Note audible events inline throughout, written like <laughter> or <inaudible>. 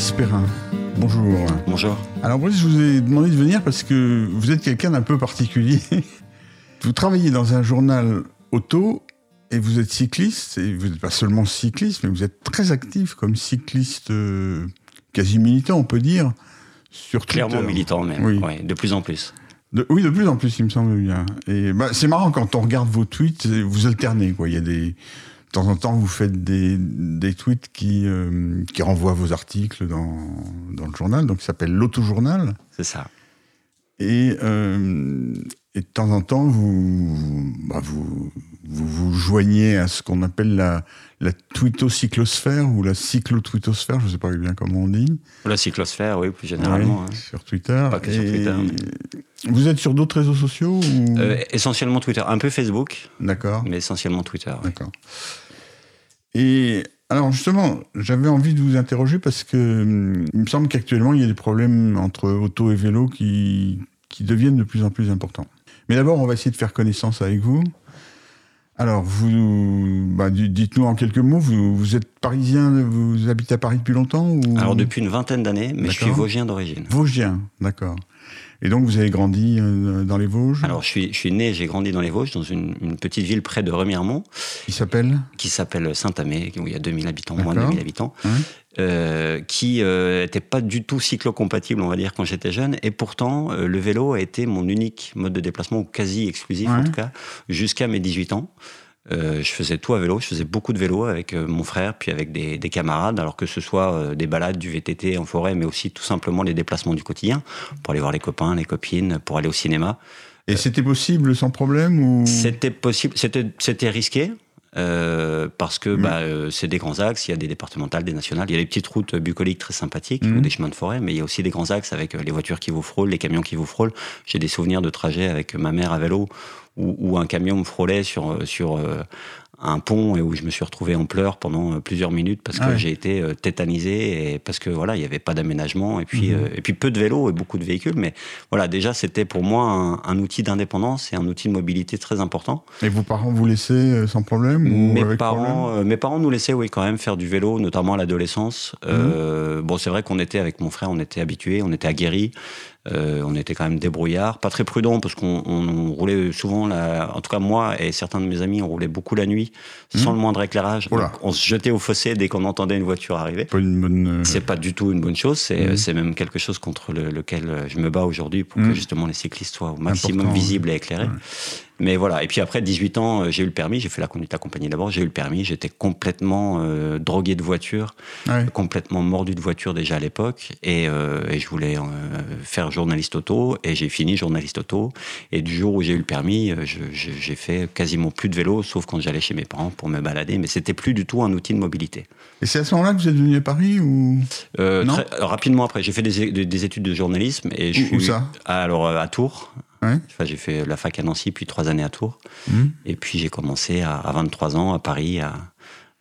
reçois Brice Perrin. Bonjour. Bonjour. Alors Brice, je vous ai demandé de venir parce que vous êtes quelqu'un d'un peu particulier. <laughs> vous travaillez dans un journal auto et vous êtes cycliste, et vous n'êtes pas seulement cycliste, mais vous êtes très actif comme cycliste euh, quasi militant, on peut dire, sur Clairement militant même, Oui. Ouais, de plus en plus. De- oui, de plus en plus, il me semble bien. Et bah, c'est marrant quand on regarde vos tweets, vous alternez. Quoi. Il y a des, de temps en temps, vous faites des, des tweets qui, euh, qui renvoient vos articles dans, dans le journal, donc qui s'appelle l'autojournal. C'est ça. Et, euh, et de temps en temps, vous, bah, vous, vous vous joignez à ce qu'on appelle la, la tweetocyclosphère ou la cyclotweetosphère, je ne sais pas bien comment on dit. La cyclosphère, oui, plus généralement. Ouais, hein. Sur Twitter. Pas que sur Twitter, Vous êtes sur d'autres réseaux sociaux ou... Euh, essentiellement Twitter, un peu Facebook, D'accord. mais essentiellement Twitter. D'accord. Et alors justement, j'avais envie de vous interroger parce que hum, il me semble qu'actuellement il y a des problèmes entre auto et vélo qui, qui deviennent de plus en plus importants. Mais d'abord, on va essayer de faire connaissance avec vous. Alors, vous, bah, di- dites-nous en quelques mots, vous, vous êtes parisien, vous habitez à Paris depuis longtemps ou... Alors depuis une vingtaine d'années, mais je suis vosgien d'origine. Vosgien, d'accord. Et donc vous avez grandi euh, dans les Vosges Alors je suis, je suis né, j'ai grandi dans les Vosges, dans une, une petite ville près de Remiremont, Il s'appelle qui s'appelle Saint-Amé, où il y a 2000 habitants, moins de D'accord. 2000 habitants, euh, qui n'était pas du tout cyclo-compatible, on va dire, quand j'étais jeune. Et pourtant, euh, le vélo a été mon unique mode de déplacement, ou quasi exclusif en tout cas, jusqu'à mes 18 ans. Euh, je faisais tout à vélo, je faisais beaucoup de vélo avec euh, mon frère, puis avec des, des camarades, alors que ce soit euh, des balades, du VTT en forêt, mais aussi tout simplement les déplacements du quotidien, pour aller voir les copains, les copines, pour aller au cinéma. Et c'était possible sans problème ou... C'était possible, c'était risqué. euh, parce que Mhm. bah, euh, c'est des grands axes, il y a des départementales, des nationales, il y a des petites routes bucoliques très sympathiques Mhm. ou des chemins de forêt, mais il y a aussi des grands axes avec les voitures qui vous frôlent, les camions qui vous frôlent. J'ai des souvenirs de trajets avec ma mère à vélo où, où un camion me frôlait sur, euh, euh, un pont et où je me suis retrouvé en pleurs pendant euh, plusieurs minutes parce que Ah ouais. j'ai été euh, tétanisé et parce que voilà il n'y avait pas d'aménagement et puis Mhm. euh, et puis peu de vélos et beaucoup de véhicules mais voilà déjà c'était pour moi un, un outil d'indépendance et un outil de mobilité très important Et vos parents vous laissaient sans problème ou mes avec parents, problème euh, mes parents nous laissaient oui quand même faire du vélo, notamment à l'adolescence. Mhm. Euh, bon, c'est vrai qu'on était avec mon frère, on était habitués, on était aguerris, euh, on était quand même débrouillards, pas très prudents parce qu'on on- on roulait souvent, la, en tout cas moi et certains de mes amis, on roulait beaucoup la nuit sans le moindre éclairage. Donc, on se jetait au fossé dès qu'on entendait une voiture arriver. Pas une bonne. euh, C'est pas du tout une bonne chose, c'est c'est même quelque chose contre le- lequel euh, je me bats aujourd'hui pour que justement les cyclistes soient au maximum Important, visibles et éclairés. Ouais. Mais voilà, et puis après 18 ans, euh, j'ai eu le permis, j'ai fait la conduite accompagnée d'abord, j'ai eu le permis, j'étais complètement euh, drogué de voiture, ouais. complètement mordu de voiture déjà à l'époque, et, euh, et je voulais euh, faire journaliste auto, et j'ai fini journaliste auto, et du jour où j'ai eu le permis, j'ai fait quasiment plus de vélo, sauf quand j'allais chez mes parents pour me balader, mais c'était plus du tout un outil de mobilité. Et c'est à ce moment-là que vous êtes venu à Paris ou? Non? très- rapidement après, j'ai fait des, des- des études de journalisme, et je Où- où suis ça? alors à Tours. Ouais. Enfin, j'ai fait la fac à Nancy, puis trois années à Tours. Mhm. Et puis j'ai commencé à, à 23 ans à Paris à,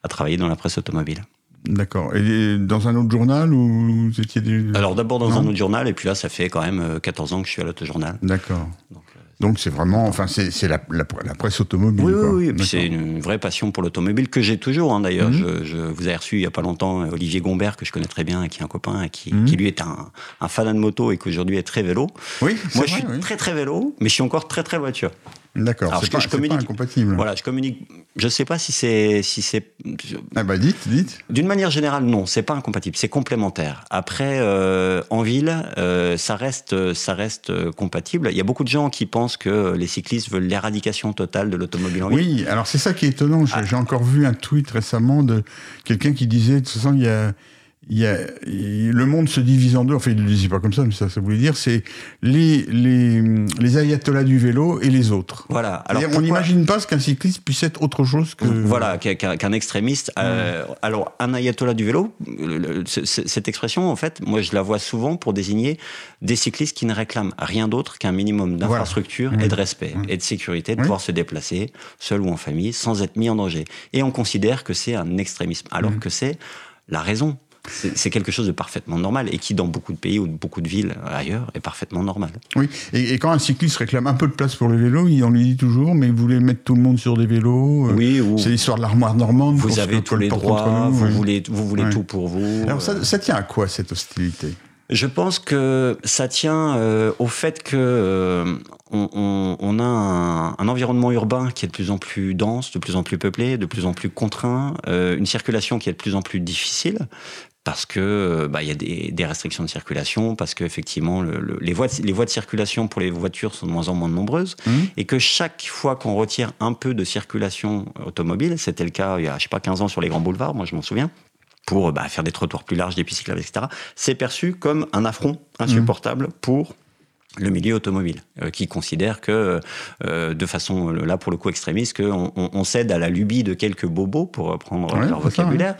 à travailler dans la presse automobile. D'accord. Et dans un autre journal ou vous étiez des... Alors d'abord dans Non. un autre journal, et puis là ça fait quand même euh, 14 ans que je suis à l'autojournal. D'accord. Donc, euh, Donc c'est vraiment, enfin c'est c'est la, la, la presse automobile. oui, quoi. oui, oui. C'est une vraie passion pour l'automobile que j'ai toujours. hein, D'ailleurs, Mhm. je, je vous ai reçu il y a pas longtemps euh, Olivier Gombert que je connais très bien, qui est un copain qui, Mhm. qui lui est un, un fan de moto et qu'aujourd'hui est très vélo. Oui, Moi, vrai, je suis oui. très très vélo, mais je suis encore très très voiture. D'accord. Alors, C'est je- pas, je c'est pas communique- incompatible. Voilà, je communique. Je sais pas si c'est si c'est Ah bah dites, dites. D'une manière générale, non, c'est pas incompatible, c'est complémentaire. Après, euh, en ville, euh, ça reste, ça reste euh, compatible. Il y a beaucoup de gens qui pensent que les cyclistes veulent l'éradication totale de l'automobile en ville. Oui, alors c'est ça qui est étonnant. J'ai Ah. encore vu un tweet récemment de quelqu'un qui disait, de toute façon, il y a, y a, le monde se divise en deux. Enfin, il ne le disait pas comme ça, mais ça, ça voulait dire, c'est les, les, les ayatollahs du vélo et les autres. Voilà. Alors C'est-à-dire, on pourquoi- n'imagine pas ce qu'un cycliste puisse être autre chose que. Voilà, qu'un extrémiste. euh, alors, un ayatollah du vélo, le- le- cette expression, en fait, moi, je la vois souvent pour désigner des cyclistes qui ne réclament rien d'autre qu'un minimum d'infrastructure Voilà. et de respect et de sécurité, de pouvoir se déplacer, seul ou en famille, sans être mis en danger. Et on considère que c'est un extrémisme, alors Mmh. que c'est la raison. C'est quelque chose de parfaitement normal et qui, dans beaucoup de pays ou beaucoup de villes ailleurs, est parfaitement normal. Oui, et, quand un cycliste réclame un peu de place pour le vélo, on lui dit toujours, mais vous voulez mettre tout le monde sur des vélos euh, Oui, c'est l'histoire de l'armoire normande. Vous avez tous les droits, vous voulez, vous voulez tout pour vous. Alors ça, ça tient à quoi cette hostilité? Je pense que ça tient euh, au fait que euh, on, a un, environnement urbain qui est de plus en plus dense, de plus en plus peuplé, de plus en plus contraint, euh, une circulation qui est de plus en plus difficile parce que bah, il y a des, restrictions de circulation, parce que effectivement les voies de, les voies de circulation pour les voitures sont de moins en moins nombreuses, mmh. et que chaque fois qu'on retire un peu de circulation automobile, c'était le cas il y a je sais pas 15 ans sur les grands boulevards, moi je m'en souviens, pour bah, faire des trottoirs plus larges, des pistes cyclables, etc., c'est perçu comme un affront insupportable mmh. pour le milieu automobile, euh, qui considère que, euh, de façon là pour le coup extrémiste, qu'on on, cède à la lubie de quelques bobos, pour reprendre leur vocabulaire,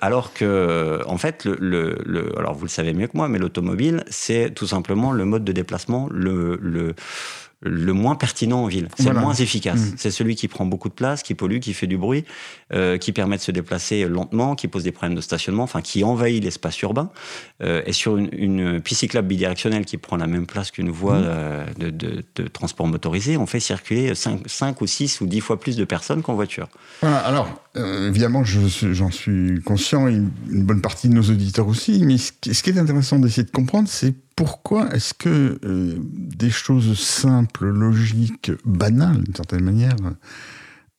alors que, en fait, le, le, alors vous le savez mieux que moi, mais l'automobile, c'est tout simplement le mode de déplacement le, le le moins pertinent en ville. C'est le moins efficace. Mm. C'est celui qui prend beaucoup de place, qui pollue, qui fait du bruit, euh, qui permet de se déplacer lentement, qui pose des problèmes de stationnement, enfin qui envahit l'espace urbain. Euh, et sur une, une, piste cyclable bidirectionnelle qui prend la même place qu'une voie mm. euh, de, de, transport motorisé, on fait circuler 5, 5, ou 6 ou 10 fois plus de personnes qu'en voiture. alors, évidemment, j'en suis conscient, et une bonne partie de nos auditeurs aussi, mais ce qui est intéressant d'essayer de comprendre, c'est pourquoi est-ce que euh, des choses simples, logiques, banales, d'une certaine manière,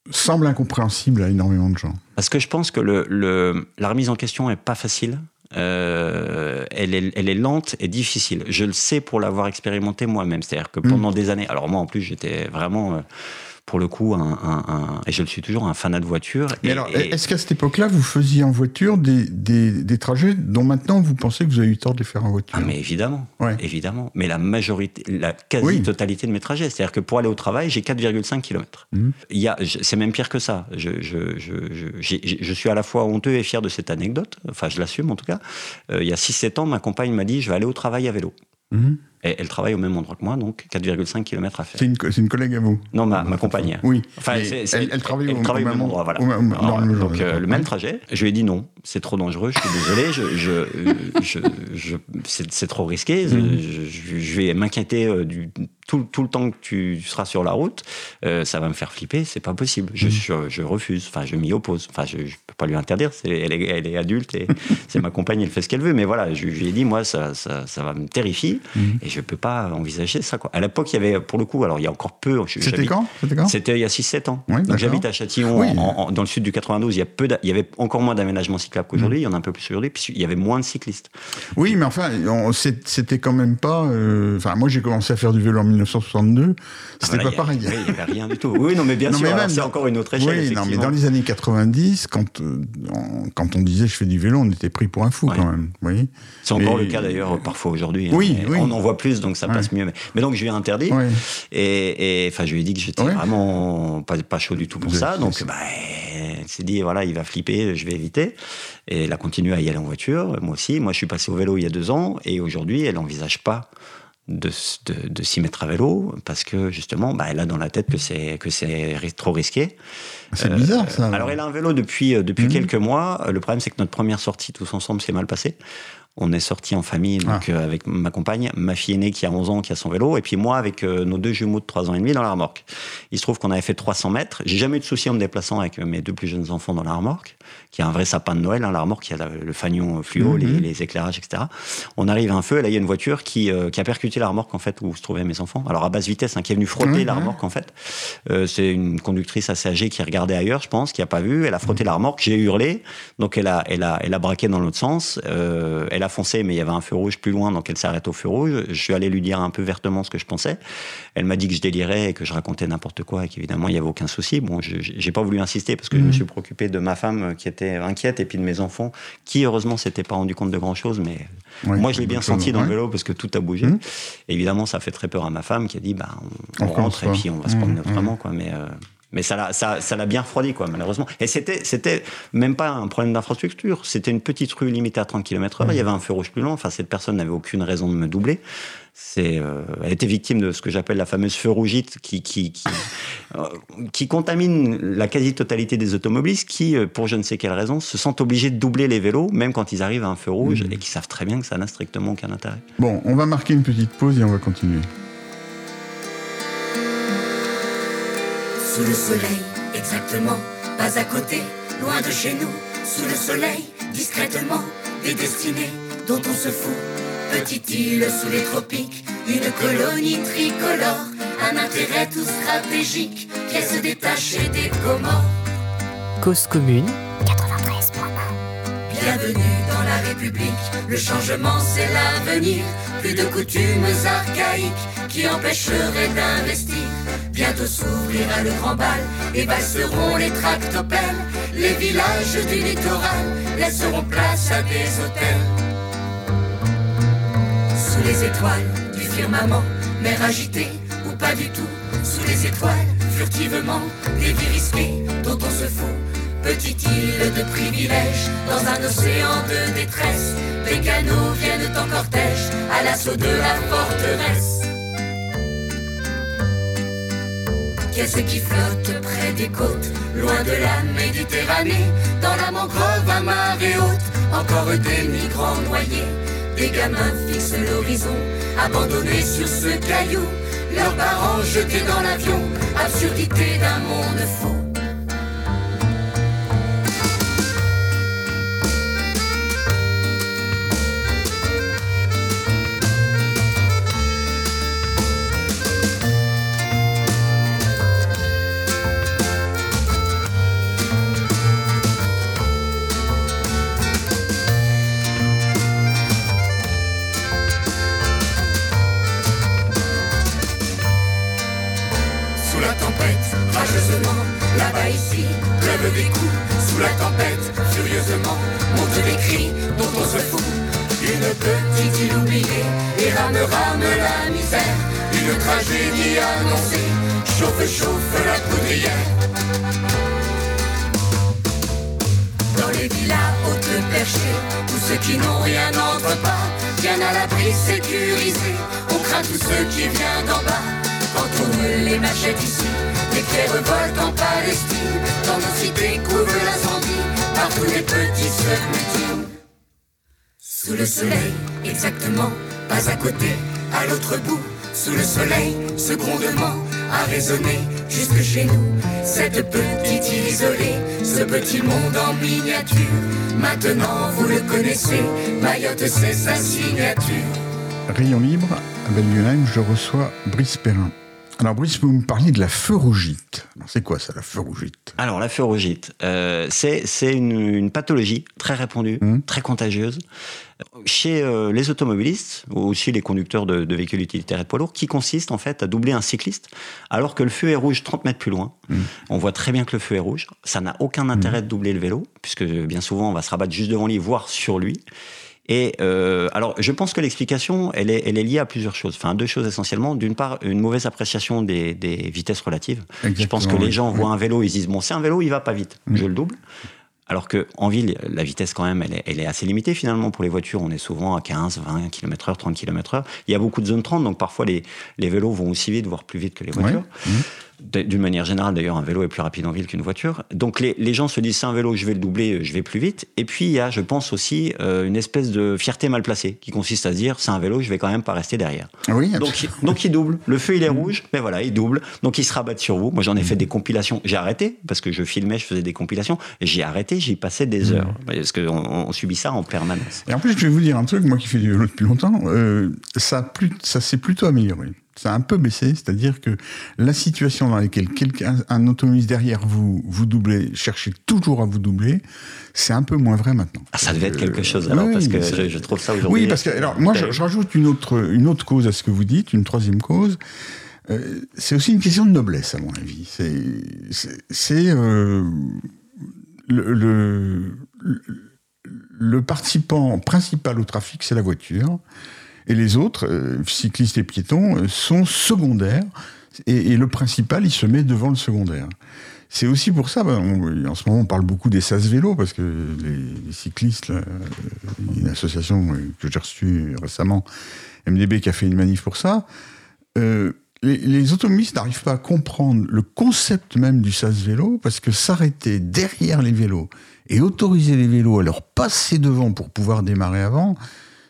semblent incompréhensibles à énormément de gens Parce que je pense que le, la remise en question n'est pas facile. Euh, elle, est, elle, est, lente et difficile. Je le sais pour l'avoir expérimenté moi-même. C'est-à-dire que pendant mmh. des années, alors moi en plus j'étais vraiment... Pour le coup, un, et je le suis toujours, un fanat de voiture. Mais alors, est-ce qu'à cette époque-là, vous faisiez en voiture des, des, trajets dont maintenant vous pensez que vous avez eu tort de les faire en voiture? Ah, mais évidemment, évidemment. Mais la majorité, la quasi-totalité de mes trajets, c'est-à-dire que pour aller au travail, j'ai 4,5 km. Mmh. c'est même pire que ça. Je, je, je, je, suis à la fois honteux et fier de cette anecdote. Enfin, je l'assume en tout cas. Euh, il y a 6-7 ans, ma compagne m'a dit, je vais aller au travail à vélo. Mmh elle travaille au même endroit que moi, donc 4,5 km à faire. C'est une, une, collègue à vous? Non, ma, ma compagne. Oui. Enfin, elle, travaille, au, même endroit, voilà. donc euh, le même trajet. Je lui ai dit non, c'est trop dangereux, je suis désolé, je, je, je, c'est trop risqué, je, vais m'inquiéter euh, du tout, tout, le temps que tu seras sur la route, euh, ça va me faire flipper, c'est pas possible. Je, mm. je, refuse, enfin, je m'y oppose. Enfin, je, je peux pas lui interdire, elle, est, elle est adulte et <laughs> c'est ma compagne, elle fait ce qu'elle veut. Mais voilà, je, lui ai dit, moi, ça, ça, ça va me terrifier mm. et je peux pas envisager ça. Quoi. À l'époque, il y avait, pour le coup, alors il y a encore peu. C'était quand? C'était il y a 6-7 ans. Donc j'habite à Châtillon, dans le sud du 92. Il y, a peu il y avait encore moins d'aménagements cyclables qu'aujourd'hui. Mm. Il y en a un peu plus aujourd'hui, puis il y avait moins de cyclistes. Oui, mais enfin, c'était quand même pas. Euh, enfin, moi, j'ai commencé à faire du vélo en 1962. C'était pas pareil. Il n'y avait rien du tout. Oui, non, mais bien sûr, c'est encore une autre échelle. Oui, non, mais dans les années 90, quand, euh, quand on disait je fais du vélo, on était pris pour un fou quand même. Oui. C'est encore le cas d'ailleurs parfois aujourd'hui. Hein. Oui, On en voit plus, donc ça passe mieux. Mais, donc je lui ai interdit. Et enfin, je lui ai dit que j'étais vraiment pas, pas, chaud du tout pour ça. Donc, bah, elle s'est dit, voilà, il va flipper, je vais éviter. Et elle a continué à y aller en voiture, moi aussi. Moi, je suis passé au vélo il y a deux ans, et aujourd'hui, elle n'envisage pas de, de, s'y mettre à vélo parce que justement, bah, elle a dans la tête que c'est que c'est trop risqué. C'est bizarre ça. Alors elle a un vélo depuis euh, depuis mmh. quelques mois. Le problème c'est que notre première sortie tous ensemble s'est mal passée. On est sorti en famille donc, ah. euh, avec ma compagne, ma fille aînée qui a 11 ans, qui a son vélo, et puis moi avec euh, nos deux jumeaux de 3 ans et demi dans la remorque. Il se trouve qu'on avait fait 300 mètres. J'ai jamais eu de souci en me déplaçant avec mes deux plus jeunes enfants dans la remorque qui a un vrai sapin de Noël, hein, la remorque, qui a le fanion fluo, mhm. les, éclairages, etc. On arrive à un feu, et là, il y a une voiture qui, euh, qui a percuté la remorque, en fait, où se trouvaient mes enfants. Alors, à basse vitesse, hein, qui est venue frotter la remorque, en fait. Euh, c'est une conductrice assez âgée qui regardait ailleurs, je pense, qui a pas vu. Elle a frotté mhm. la remorque, j'ai hurlé, donc elle a, elle a, elle a braqué dans l'autre sens. Euh, elle a foncé, mais il y avait un feu rouge plus loin, donc elle s'arrête au feu rouge. Je suis allé lui dire un peu vertement ce que je pensais. Elle m'a dit que je délirais et que je racontais n'importe quoi et qu'évidemment, il y avait aucun souci. Bon, j'ai pas voulu insister parce que je me mhm. suis préoccupé de ma femme qui était inquiète et puis de mes enfants, qui heureusement s'étaient pas rendu compte de grand chose, mais moi je l'ai bien senti dans le vélo parce que tout a bougé. Mmh. évidemment, ça fait très peur à ma femme qui a dit bah, on, rentre et puis on va se promener mmh, autrement. Quoi, mais, euh, mais ça l'a ça, ça bien refroidi, quoi, malheureusement. Et c'était, c'était même pas un problème d'infrastructure. C'était une petite rue limitée à 30 km/h. Il y avait un feu rouge plus long. Enfin, cette personne n'avait aucune raison de me doubler. c'est, euh, elle était victime de ce que j'appelle la fameuse feu rougite qui, qui, qui, euh, qui contamine la quasi-totalité des automobilistes qui, euh, pour je ne sais quelle raison, se sentent obligés de doubler les vélos, même quand ils arrivent à un feu rouge Mhm. et qui savent très bien que ça n'a strictement aucun intérêt. Bon, on va marquer une petite pause et on va continuer. Sous le soleil, exactement, pas à côté, loin de chez nous. Sous le soleil, discrètement, des destinées dont on se fout. Petite île sous les tropiques, une colonie tricolore, un intérêt tout stratégique, qui se détacher des Comores. Cause commune, Bienvenue dans la République, le changement c'est l'avenir. Plus de coutumes archaïques qui empêcheraient d'investir. Bientôt s'ouvrira le grand bal et valseront les tractopelles. Les villages du littoral laisseront place à des hôtels. Sous les étoiles du firmament, mer agitée ou pas du tout. Sous les étoiles, furtivement, des vies risquées dont on se fout. Petite île de privilèges, dans un océan de détresse, des canaux viennent en cortège à l'assaut de la forteresse. Qu'est-ce qui flotte près des côtes, loin de la Méditerranée, dans la mangrove à marée haute, encore des migrants noyés, des gamins fixent l'horizon, abandonnés sur ce caillou, leurs parents jetés dans l'avion, absurdité d'un monde fou. Île oubliée, et rame rame la misère. Une tragédie annoncée, chauffe chauffe la poudrière. Dans les villas hautes perchées, où ceux qui n'ont rien n'entrent pas, bien à l'abri sécurisé, on craint tous ceux qui viennent d'en bas. Quand on les machette ici, des clés revoltent en Palestine, dans nos cités couvre l'incendie, partout les petits se mutilent. Le soleil, exactement, pas à côté, à l'autre bout, sous le soleil, ce grondement a résonné jusque chez nous. Cette petite île isolée, ce petit monde en miniature. Maintenant vous le connaissez, Mayotte c'est sa signature. Rayon libre, à Belgunheim, je reçois Brice Perrin. Alors Brice, vous me parliez de la feurogite. Alors, C'est quoi ça, la feurogite Alors, la feurogite, euh, c'est une, une pathologie très répandue, Mhm. très contagieuse, chez euh, les automobilistes, ou aussi les conducteurs de, de véhicules utilitaires et de poids lourds, qui consiste en fait à doubler un cycliste, alors que le feu est rouge 30 mètres plus loin. On voit très bien que le feu est rouge. Ça n'a aucun intérêt de doubler le vélo, puisque bien souvent on va se rabattre juste devant lui, voire sur lui. Et euh, alors, je pense que l'explication, elle est, elle est liée à plusieurs choses. Enfin, deux choses essentiellement. D'une part, une mauvaise appréciation des, des vitesses relatives. je pense que les gens voient un vélo, ils se disent bon, c'est un vélo, il va pas vite, je le double. Alors que en ville, la vitesse quand même, elle est, elle est assez limitée finalement pour les voitures. On est souvent à 15, 20 km/h, 30 km/h. Il y a beaucoup de zones 30, donc parfois les, les vélos vont aussi vite, voire plus vite que les voitures. Ouais. D'une manière générale, d'ailleurs, un vélo est plus rapide en ville qu'une voiture. Donc les, les gens se disent c'est un vélo, je vais le doubler, je vais plus vite. Et puis il y a, je pense aussi, euh, une espèce de fierté mal placée qui consiste à se dire c'est un vélo, je vais quand même pas rester derrière. Oui, Donc, donc il double. Le feu il est rouge, mais voilà, il double. Donc il se rabatte sur vous. Moi j'en ai fait des compilations. J'ai arrêté parce que je filmais, je faisais des compilations. J'ai arrêté, j'y passais des heures parce qu'on on subit ça en permanence. Et en plus, je vais vous dire un truc, moi qui fais du vélo depuis longtemps, euh, ça, plus, ça s'est plutôt amélioré. Ça a un peu baissé, c'est-à-dire que la situation dans laquelle quelqu'un, un automobiliste derrière vous, vous doublez, cherchez toujours à vous doubler, c'est un peu moins vrai maintenant. Ah, ça devait être quelque Euh, chose alors oui, parce que je, je trouve ça aujourd'hui. Oui, parce que alors moi, je, je rajoute une autre, une autre cause à ce que vous dites, une troisième cause. Euh, c'est aussi une question de noblesse, à mon avis. C'est, c'est, euh, le, le, le participant principal au trafic, c'est la voiture, et les autres, euh, cyclistes et piétons, euh, sont secondaires. Et, le principal, il se met devant le secondaire. c'est aussi pour ça, ben, en ce moment, on parle beaucoup des SAS vélos, parce que les, les cyclistes, là, euh, une association que j'ai reçue récemment, MDB, qui a fait une manif pour ça. Les, les automobilistes n'arrivent pas à comprendre le concept même du SAS vélo, parce que s'arrêter derrière les vélos et autoriser les vélos à leur passer devant pour pouvoir démarrer avant,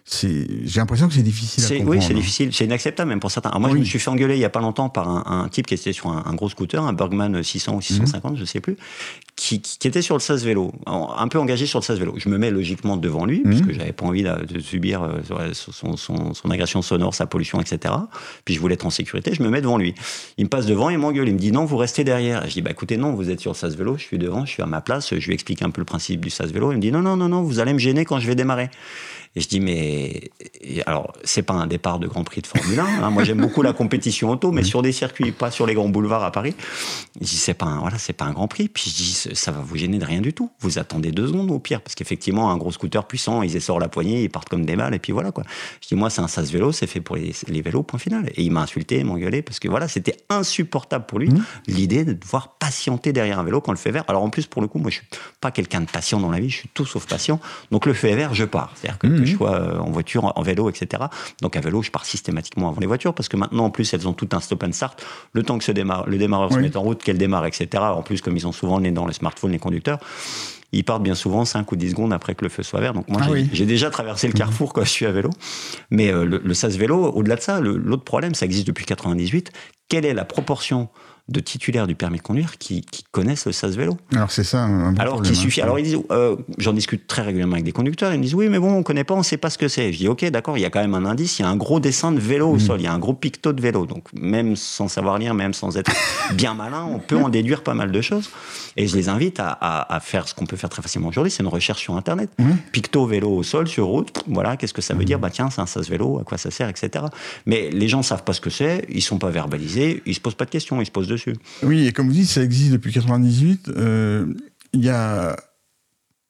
c'est, j'ai l'impression que c'est difficile à comprendre. oui, c'est difficile, c'est inacceptable même pour certains. Alors moi, je me suis fait engueuler il y a pas longtemps par un, un type qui était sur un, un gros scooter, un Bergman 600 ou 650, Mhm. je sais plus, qui, qui- qui était sur le SAS vélo, un peu engagé sur le SAS vélo. Je me mets logiquement devant lui, parce Mhm. que j'avais pas envie de, subir euh, son, son- son agression sonore, sa pollution, etc. Puis je voulais être en sécurité, je me mets devant lui. Il me passe devant, il m'engueule, il me dit non, vous restez derrière. Je dis bah écoutez non, vous êtes sur le SAS vélo, je suis devant, je suis à ma place, je lui explique un peu le principe du SAS vélo. Il me dit non non non non, vous allez me gêner quand je vais démarrer. Et je dis, mais. alors, c'est pas un départ de Grand Prix de Formule 1. hein. Moi, j'aime beaucoup la compétition auto, mais sur des circuits, pas sur les grands boulevards à Paris. Je dis, c'est pas un, voilà, c'est pas un Grand Prix. Puis je dis, ça va vous gêner de rien du tout. Vous attendez deux secondes au pire. Parce qu'effectivement, un gros scooter puissant, ils essorent la poignée, ils partent comme des mâles, et puis voilà, quoi. Je dis, moi, c'est un sas vélo, c'est fait pour les, les vélos, point final. Et il m'a insulté, il m'a engueulé, parce que voilà, c'était insupportable pour lui, l'idée de devoir patienter derrière un vélo quand le feu vert. Alors, en plus, pour le coup, moi, je suis pas quelqu'un de patient dans la vie, je suis tout sauf patient. Donc, le feu est vert, je pars. C'est-à-dire que, que je sois euh, en voiture, en vélo, etc. Donc, à vélo, je pars systématiquement avant les voitures, parce que maintenant, en plus, elles ont tout un stop and start. Le temps que ce démarre, le démarreur se mette en route, qu'elle démarre, etc. En plus, comme ils ont souvent le nez dans les smartphones, les conducteurs, ils partent bien souvent 5 ou 10 secondes après que le feu soit vert. Donc moi, Ah j'ai oui. déjà traversé le carrefour quand je suis à vélo. Mais euh, le, le SAS vélo, au-delà de ça, le- l'autre problème, ça existe depuis 98. Quelle est la proportion de titulaires du permis de conduire qui, qui connaissent le SAS vélo Alors c'est ça un bon alors qu'il hein. suffit. Alors ils disent, euh, j'en discute très régulièrement avec des conducteurs. Ils me disent oui, mais bon, on connaît pas, on sait pas ce que c'est. Je dis ok, d'accord. Il y a quand même un indice. Il y a un gros dessin de vélo Mm. au sol. Il y a un gros picto de vélo. Donc même sans savoir lire, même sans être <laughs> bien malin, on peut en déduire pas mal de choses. Et je les invite à, à- à faire ce qu'on peut faire très facilement aujourd'hui, c'est une recherche sur Internet. Picto vélo au sol sur route. Voilà, qu'est-ce que ça veut Mm. dire Bah tiens, c'est un sas vélo. À quoi ça sert, etc. Mais les gens savent pas ce que c'est. Ils sont pas verbalisés. Ils se posent pas de questions. Ils se posent Oui, et comme vous dites, ça existe depuis 98. euh, Il y a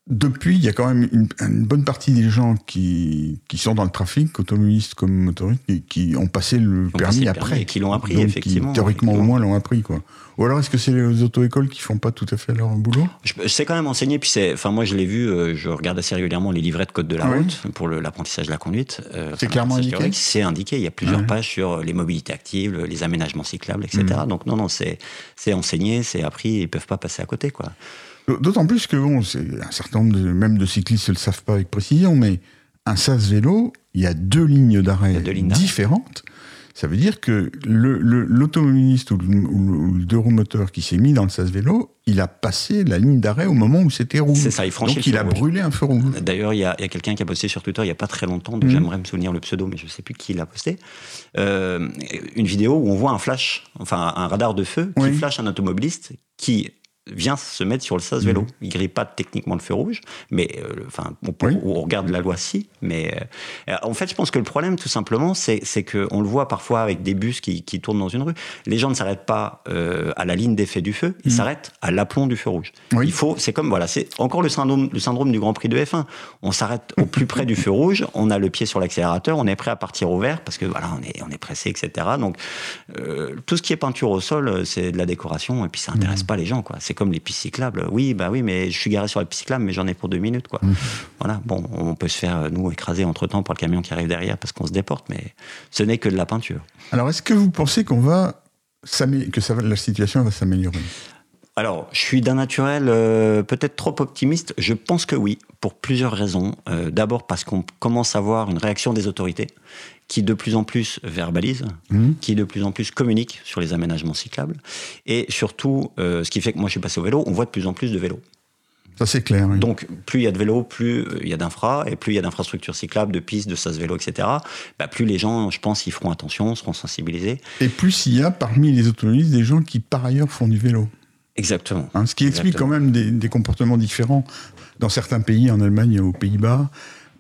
depuis, il y a quand même une, une bonne partie des gens qui, qui sont dans le trafic, automobilistes comme motoristes, et qui ont passé le ont permis passé le après. permis et qui l'ont appris, Donc, effectivement, Qui, théoriquement, au moins, l'ont appris. Quoi. Ou alors, est-ce que c'est les auto-écoles qui font pas tout à fait leur boulot? Je, je sais quand même enseigner, puis c'est, enfin moi je l'ai vu, euh, je regarde assez régulièrement les livrets de code de la Oui. route pour l'apprentissage de la conduite. euh, enfin, clairement indiqué C'est indiqué, il y a plusieurs Ouais. pages sur les mobilités actives, le- les aménagements cyclables, etc. Mm. Donc non, non, c'est, c'est enseigné, c'est appris, ils peuvent pas passer à côté, quoi. D'autant plus que, bon, un certain nombre, de, même de cyclistes ne le savent pas avec précision, mais un SAS vélo, il y a deux lignes d'arrêt différentes. Ça veut dire que le- l'automobiliste ou, le, ou le- ou le deux roues moteur qui s'est mis dans le SAS vélo, il a passé la ligne d'arrêt au moment où c'était rouge. C'est ça, il franchit Donc il a rouge. brûlé un feu rouge. D'ailleurs, il y a, quelqu'un qui a posté sur Twitter il y a pas très longtemps, donc Mhm. j'aimerais me souvenir le pseudo, mais je sais plus qui l'a posté. Euh, une vidéo où on voit un flash, enfin un radar de feu qui Oui. flash un automobiliste qui vient se mettre sur le sas vélo. Mhm. Il grille pas techniquement le feu rouge, mais euh, enfin on, peut- Oui. on regarde la loi si. Mais euh, en fait, je pense que le problème, tout simplement, c'est c'est que on le voit parfois avec des bus qui, qui tournent dans une rue. Les gens ne s'arrêtent pas euh, à la ligne d'effet du feu, ils s'arrêtent à l'aplomb du feu rouge. Mhm. Oui. Il faut, c'est comme voilà, c'est encore le syndrome, le syndrome du Grand Prix de F1. On s'arrête au plus près du feu rouge, on a le pied sur l'accélérateur, on est prêt à partir au vert parce que voilà, on est, on est pressé, etc. Donc euh, tout ce qui est peinture au sol, euh, c'est de la décoration et puis ça intéresse pas les gens, quoi. C'est comme les pistes cyclables. Oui, bah oui, mais je suis garé sur la piste cyclable, mais j'en ai pour deux minutes, quoi. Voilà, bon, on peut se faire euh, nous écraser entre temps par le camion qui arrive derrière parce qu'on se déporte, mais ce n'est que de la peinture. Alors, est-ce que vous pensez qu'on va que ça va, la situation va s'améliorer? Alors, je suis d'un naturel euh, peut-être trop optimiste. Je pense que oui, pour plusieurs raisons. Euh, D'abord parce qu'on commence à voir une réaction des autorités qui de plus en plus verbalisent, Mhm. qui de plus en plus communiquent sur les aménagements cyclables. Et surtout, euh, ce qui fait que moi je suis passé au vélo, on voit de plus en plus de vélos. Ça, c'est clair. oui. Donc, plus il y a de vélos, plus euh, il y a d'infra, et plus il y a d'infrastructures cyclables, de pistes, de sas vélo, etc., bah, plus les gens, je pense, y feront attention, seront sensibilisés. Et plus il y a parmi les automobilistes des gens qui, par ailleurs, font du vélo. Exactement. Hein, ce qui explique quand même des, des comportements différents dans certains pays, en Allemagne et aux Pays-Bas,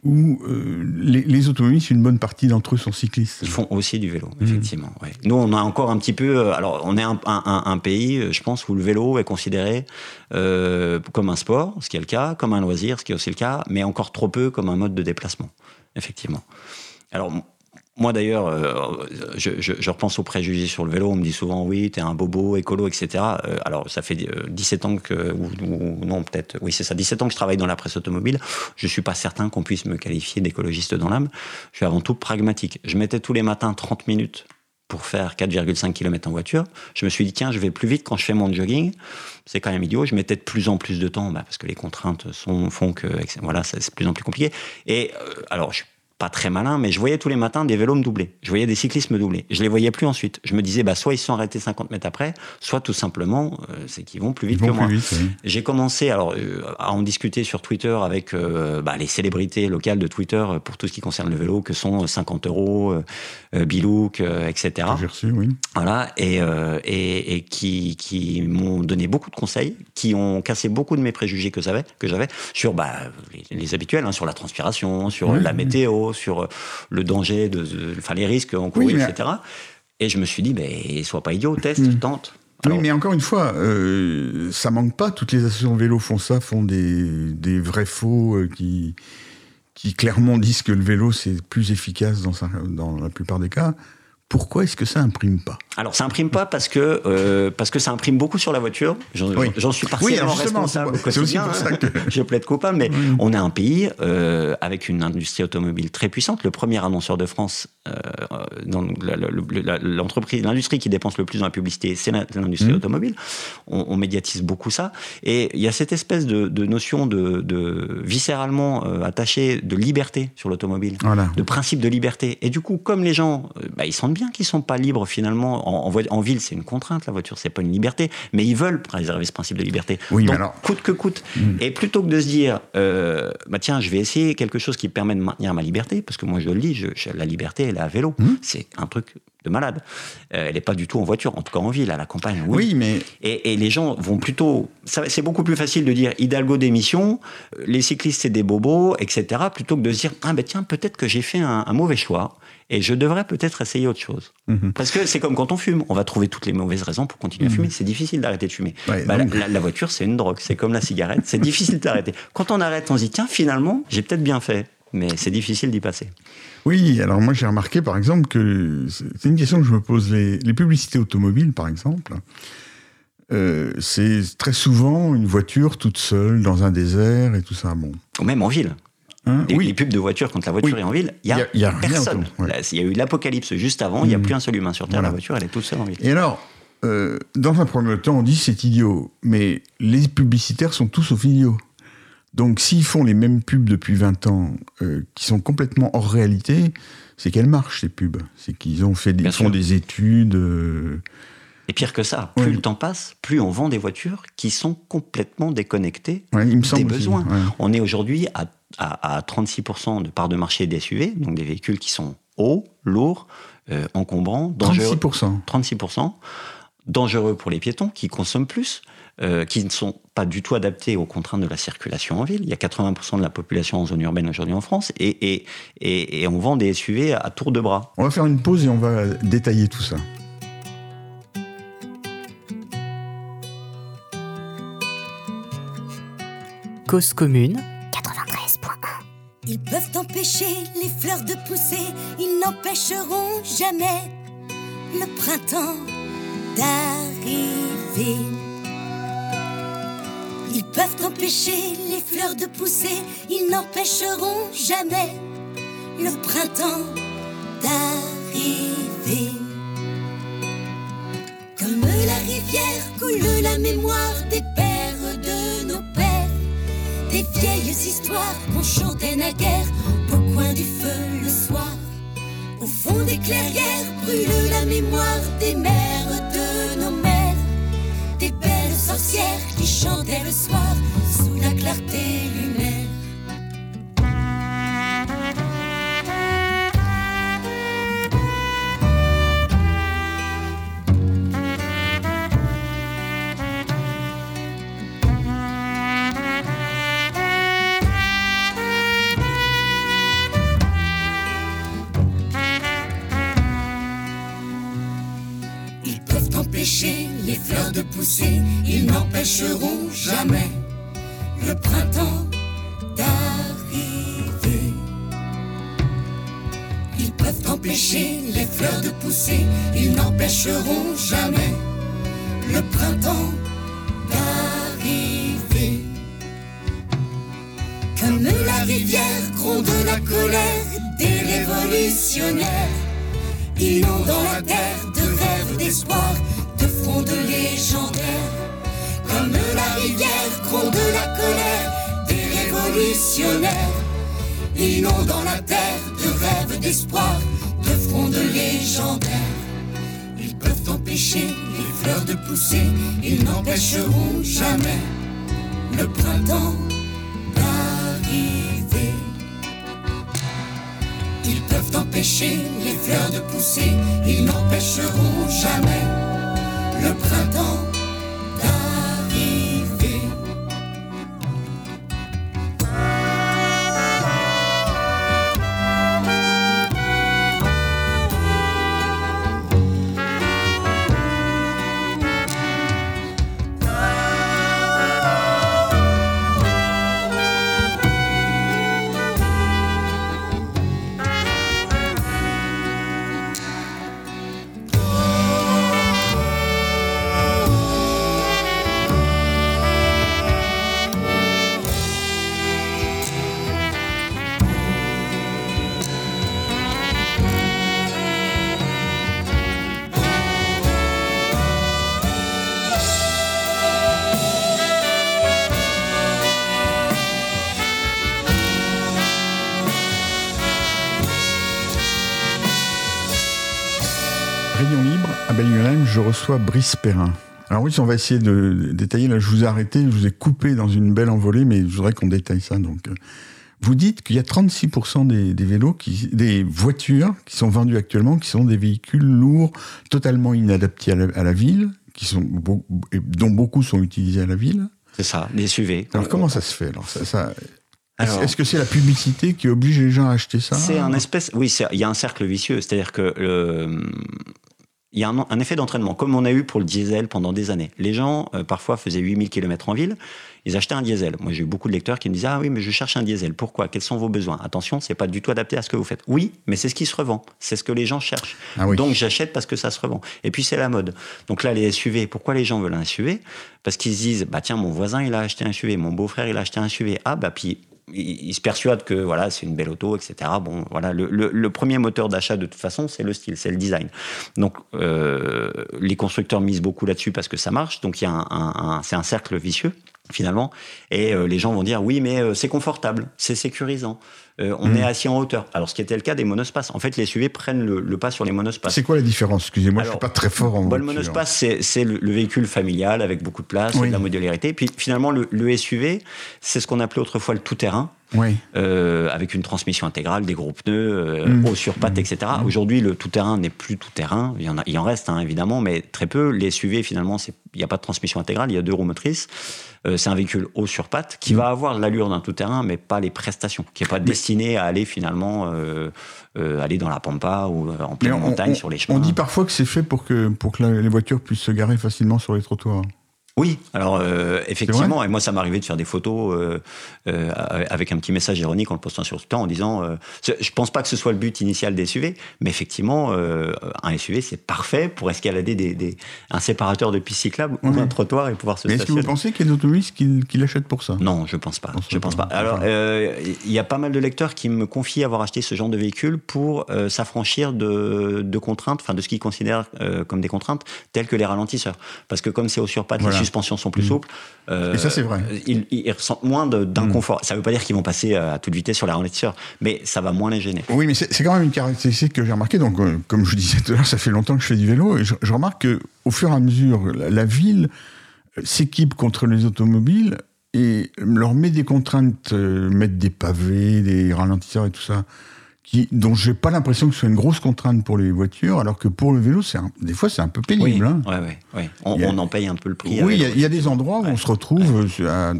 où euh, les, les automobilistes, une bonne partie d'entre eux sont cyclistes. Ils font aussi du vélo, Mmh. effectivement. ouais. Nous, on a encore un petit peu. euh, Alors, on est un, un- un- un pays, euh, je pense, où le vélo est considéré euh, comme un sport, ce qui est le cas, comme un loisir, ce qui est aussi le cas, mais encore trop peu comme un mode de déplacement, effectivement. Alors, moi d'ailleurs, euh, je, repense aux préjugés sur le vélo. On me dit souvent oui, t'es un bobo, écolo, etc. Euh, alors ça fait 17 ans que, ou, non peut-être, oui c'est ça, 17 ans que je travaille dans la presse automobile. Je suis pas certain qu'on puisse me qualifier d'écologiste dans l'âme. Je suis avant tout pragmatique. Je mettais tous les matins 30 minutes pour faire 4,5 km en voiture. Je me suis dit, tiens, je vais plus vite quand je fais mon jogging. C'est quand même idiot. Je mettais de plus en plus de temps, bah, parce que les contraintes sont, font que voilà, c'est de plus en plus compliqué. Et euh, alors, je pas très malin, mais je voyais tous les matins des vélos me doubler. Je voyais des cyclistes me doubler. Je les voyais plus ensuite. Je me disais, bah, soit ils sont arrêtés 50 mètres après, soit tout simplement, euh, c'est qu'ils vont plus vite Ils que vont moi. plus oui. J'ai commencé alors euh, à en discuter sur Twitter avec euh, bah, les célébrités locales de Twitter pour tout ce qui concerne le vélo, que sont 50 euros, Bilouk, etc. J'ai reçu, oui. Voilà, et, et, et qui, qui m'ont donné beaucoup de conseils, qui ont cassé beaucoup de mes préjugés que j'avais, que j'avais sur bah, les, les habituels, hein, sur la transpiration, sur Oui, la oui. Sur euh, le danger, de, de- enfin les risques encourus, Oui, mais- etc. Et je me suis dit, mais sois pas idiot, teste, Mm. tente. Oui, Alors, mais encore une fois, euh, ça manque pas. Toutes les associations vélo font ça, font des, des vrais faux euh, qui, qui clairement disent que le vélo c'est plus efficace dans, sa- dans la plupart des cas. Pourquoi est-ce que ça imprime pas Alors, ça imprime pas parce que, euh, parce que ça imprime beaucoup sur la voiture. J'en Oui. suis Oui, partiellement justement, responsable c'est- au c'est aussi pour ça hein. que- <laughs> Je plaide coupable, mais on est un pays euh, avec une industrie automobile très puissante. Le premier annonceur de France, euh, l'entreprise, l'industrie qui dépense le plus dans la publicité, c'est l'industrie Mhm. automobile. On, on médiatise beaucoup ça. Et il y a cette espèce de, de notion de, de viscéralement euh, attachée de liberté sur l'automobile Voilà. de principe de liberté. Et du coup, comme les gens, bah, ils sentent bien qu'ils sont pas libres finalement. En, en, voi- en ville, c'est une contrainte, la voiture, c'est pas une liberté, mais ils veulent préserver ce principe de liberté. Oui, mais Donc, alors- coûte que coûte. Et plutôt que de se dire, euh, bah tiens, je vais essayer quelque chose qui permet de maintenir ma liberté, parce que moi je le dis, je, je- la liberté, elle est à vélo. C'est un truc de malade. Euh, elle n'est pas du tout en voiture, en tout cas en ville, à la campagne. Oui, Oui, mais et, et les gens vont plutôt. C'est beaucoup plus facile de dire Hidalgo d'émission, les cyclistes c'est des bobos, etc. Plutôt que de se dire ah ben tiens peut-être que j'ai fait un, un mauvais choix et je devrais peut-être essayer autre chose. Mhm. Parce que c'est comme quand on fume, on va trouver toutes les mauvaises raisons pour continuer à fumer. C'est difficile d'arrêter de fumer. Ouais, Bah, la, donc- la- la voiture c'est une drogue, c'est comme la cigarette, c'est difficile d'arrêter. Quand on arrête, on se dit tiens finalement j'ai peut-être bien fait, mais c'est difficile d'y passer. Oui, alors moi j'ai remarqué par exemple que c'est c'est une question que je me pose. Les, les publicités automobiles par exemple, euh, c'est très souvent une voiture toute seule dans un désert et tout ça. Bon. Ou même en ville. Hein, Les, oui, les pubs de voiture quand la voiture Oui. est en ville, il y a, y a- y personne. ouais. Il y a eu l'apocalypse juste avant, il n'y a Mhm. plus un seul humain sur Terre. Voilà. La voiture, elle est toute seule en ville. Et alors, euh, dans un premier temps, on dit c'est idiot, mais les publicitaires sont tous sauf idiots. Donc s'ils font les mêmes pubs depuis 20 ans, euh, qui sont complètement hors réalité, c'est qu'elles marchent ces pubs. C'est qu'ils ont fait des, font des études. euh, Et pire que ça, plus le temps passe, plus on vend des voitures qui sont complètement déconnectées ouais, il me des aussi, besoins. ouais. On est aujourd'hui à, à- à 36% de part de marché des SUV, donc des véhicules qui sont hauts, lourds, euh, encombrants, dangereux. 36%. 36%, dangereux pour les piétons qui consomment plus, euh, qui ne sont pas du tout adaptés aux contraintes de la circulation en ville. Il y a 80% de la population en zone urbaine aujourd'hui en France et, et, et, et on vend des SUV à tour de bras. On va faire une pause et on va détailler tout ça. Cause commune, Ils peuvent empêcher les fleurs de pousser, ils n'empêcheront jamais le printemps d'arriver. Ils peuvent empêcher les fleurs de pousser, ils n'empêcheront jamais le printemps d'arriver. Comme la rivière coule la mémoire des vieilles histoires qu'on chantait naguère au coin du feu le soir. Au fond des clairières brûle la mémoire des mères de nos mères, des belles sorcières qui chantaient le soir Comme la rivière gronde la colère des révolutionnaires, inondant la terre de rêves, d'espoir, de frondes légendaires. Ils peuvent empêcher les fleurs de pousser, ils n'empêcheront jamais le printemps d'arriver. Ils peuvent empêcher les fleurs de pousser, ils n'empêcheront jamais le printemps Rayon libre, à Belle-Yolande, je reçois Brice Perrin. Alors oui, on va essayer de détailler. Là, je vous ai arrêté, je vous ai coupé dans une belle envolée, mais je voudrais qu'on détaille ça. Donc, euh, vous dites qu'il y a 36% des, des vélos, qui, des voitures qui sont vendues actuellement, qui sont des véhicules lourds, totalement inadaptés à la, à la ville, qui sont, dont beaucoup sont utilisés à la ville. C'est ça, les SUV. Alors comment ça se fait alors, ça, ça- Est-ce que c'est la publicité qui oblige les gens à acheter ça? C'est un espèce. Oui, il y a un cercle vicieux. C'est-à-dire que. euh, il y a un, un effet d'entraînement, comme on a eu pour le diesel pendant des années. Les gens, euh, parfois, faisaient 8000 km en ville, ils achetaient un diesel. Moi, j'ai eu beaucoup de lecteurs qui me disaient Ah oui, mais je cherche un diesel. Pourquoi? Quels sont vos besoins Attention, c'est pas du tout adapté à ce que vous faites. Oui, mais c'est ce qui se revend. C'est ce que les gens cherchent. Ah oui. Donc, j'achète parce que ça se revend. Et puis, c'est la mode. Donc là, les SUV, pourquoi les gens veulent un SUV Parce qu'ils se disent Bah tiens, mon voisin, il a acheté un SUV, mon beau-frère, il a acheté un SUV. Ah, bah puis il, se persuade que voilà, c'est une belle auto, etc. Bon, voilà, le, premier moteur d'achat de toute façon, c'est le style, c'est le design. Donc, euh, les constructeurs misent beaucoup là-dessus parce que ça marche. Donc, il y a un- c'est un cercle vicieux finalement. Et euh, les gens vont dire oui, mais euh, c'est confortable, c'est sécurisant, euh, on Mm. est assis en hauteur. Alors, ce qui était le cas des monospaces. En fait, les SUV prennent le, le pas sur les monospaces. C'est quoi la différence? Excusez-moi, je Alors, suis pas très fort en Bon, le voiture. monospace, c'est c'est le, le véhicule familial avec beaucoup de place, Oui. de la modularité. Puis finalement, le, le SUV, c'est ce qu'on appelait autrefois le tout-terrain. Oui. euh, avec une transmission intégrale, des gros pneus, euh, Mm. haut sur pattes, etc. Aujourd'hui, le tout-terrain n'est plus tout-terrain. Il y en, a, il en reste, hein, évidemment, mais très peu. Les SUV, finalement, il n'y a pas de transmission intégrale, il y a deux roues motrices. Euh, c'est un véhicule haut sur pattes qui va avoir l'allure d'un tout-terrain, mais pas les prestations, qui n'est pas destiné à aller finalement euh, euh, aller dans la pampa ou en pleine on, montagne on- sur les chemins. on dit parfois que c'est fait pour que, pour que la- les voitures puissent se garer facilement sur les trottoirs. Oui, alors euh, effectivement, et moi ça m'arrivait de faire des photos euh, euh, avec un petit message ironique en le postant sur Twitter en disant, je pense pas que ce soit le but initial des SUV, mais effectivement, un SUV c'est parfait pour escalader des, des- un séparateur de piste cyclable ou un trottoir et pouvoir se Mais est-ce que vous pensez qu'il y a des automobilistes qui, qui l'achètent pour ça? Non, je pense pas. Pense Je pense pas. pas. Alors, il y a pas mal de lecteurs qui me confient avoir acheté ce genre de véhicule pour s'affranchir de, de contraintes, enfin de ce qu'ils considèrent comme des contraintes, telles que les ralentisseurs. Parce que comme c'est au Voilà. Les suspensions sont plus Mm. souples. euh, Et ça, c'est vrai. Ils, ils ressentent moins d'inconfort. Ça veut pas dire qu'ils vont passer à toute vitesse sur les ralentisseurs, mais ça va moins les gêner. Oui, mais c'est quand même une caractéristique que j'ai remarquée. Donc, euh, comme je vous disais tout à l'heure, ça fait longtemps que je fais du vélo et je, je remarque que, au fur et à mesure, la, la ville euh, s'équipe contre les automobiles et leur met des contraintes, euh, mettre des pavés, des ralentisseurs et tout ça, qui, dont j'ai pas l'impression que ce soit une grosse contrainte pour les voitures, alors que pour le vélo, c'est des fois c'est un peu Oui, pénible. hein. ouais, ouais, ouais. On, a- en paye un peu le prix. Oui, il y, a- il y a des endroits où on se retrouve à-